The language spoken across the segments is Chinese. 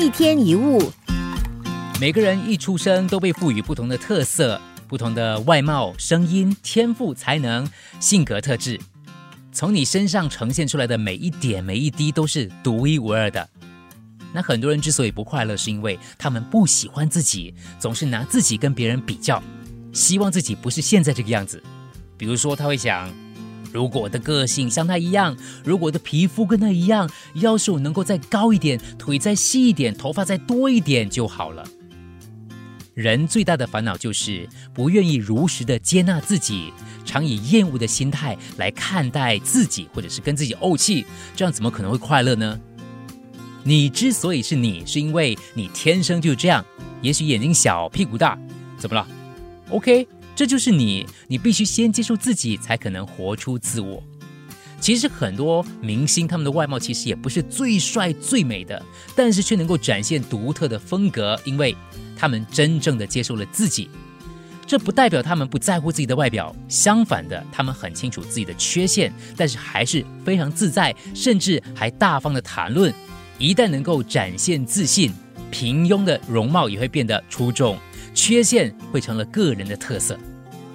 一天一物，每个人一出生都被赋予不同的特色、不同的外貌、声音、天赋、才能、性格特质。从你身上呈现出来的每一点、每一滴都是独一无二的。那很多人之所以不快乐，是因为他们不喜欢自己，总是拿自己跟别人比较，希望自己不是现在这个样子。比如说，他会想。如果我的个性像他一样，如果我的皮肤跟他一样，要是我能够再高一点，腿再细一点，头发再多一点就好了。人最大的烦恼就是不愿意如实的接纳自己，常以厌恶的心态来看待自己，或者是跟自己怄气，这样怎么可能会快乐呢？你之所以是你，是因为你天生就这样。也许眼睛小，屁股大，怎么了？OK。这就是你，你必须先接受自己，才可能活出自我。其实很多明星，他们的外貌其实也不是最帅最美的，但是却能够展现独特的风格，因为他们真正的接受了自己。这不代表他们不在乎自己的外表，相反的，他们很清楚自己的缺陷，但是还是非常自在，甚至还大方的谈论。一旦能够展现自信，平庸的容貌也会变得出众。缺陷会成了个人的特色。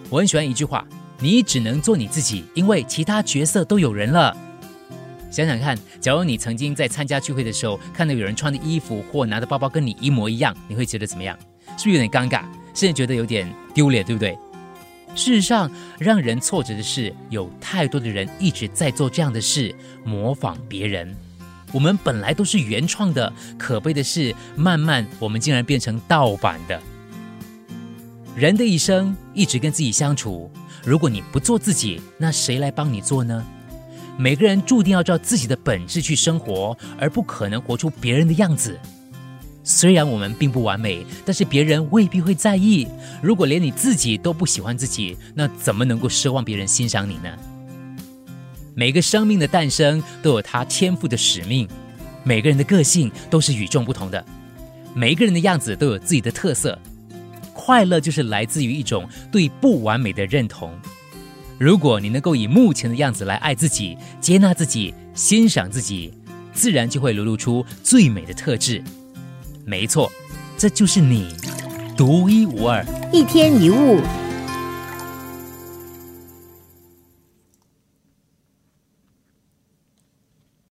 我很喜欢一句话：“你只能做你自己，因为其他角色都有人了。”想想看，假如你曾经在参加聚会的时候，看到有人穿的衣服或拿的包包跟你一模一样，你会觉得怎么样？是不是有点尴尬，甚至觉得有点丢脸，对不对？事实上，让人挫折的是，有太多的人一直在做这样的事，模仿别人。我们本来都是原创的，可悲的是，慢慢我们竟然变成盗版的。人的一生一直跟自己相处，如果你不做自己，那谁来帮你做呢？每个人注定要照自己的本质去生活，而不可能活出别人的样子。虽然我们并不完美，但是别人未必会在意。如果连你自己都不喜欢自己，那怎么能够奢望别人欣赏你呢？每个生命的诞生都有他天赋的使命，每个人的个性都是与众不同的，每一个人的样子都有自己的特色。快乐就是来自于一种对不完美的认同。如果你能够以目前的样子来爱自己、接纳自己、欣赏自己，自然就会流露出最美的特质。没错，这就是你，独一无二，一天一物。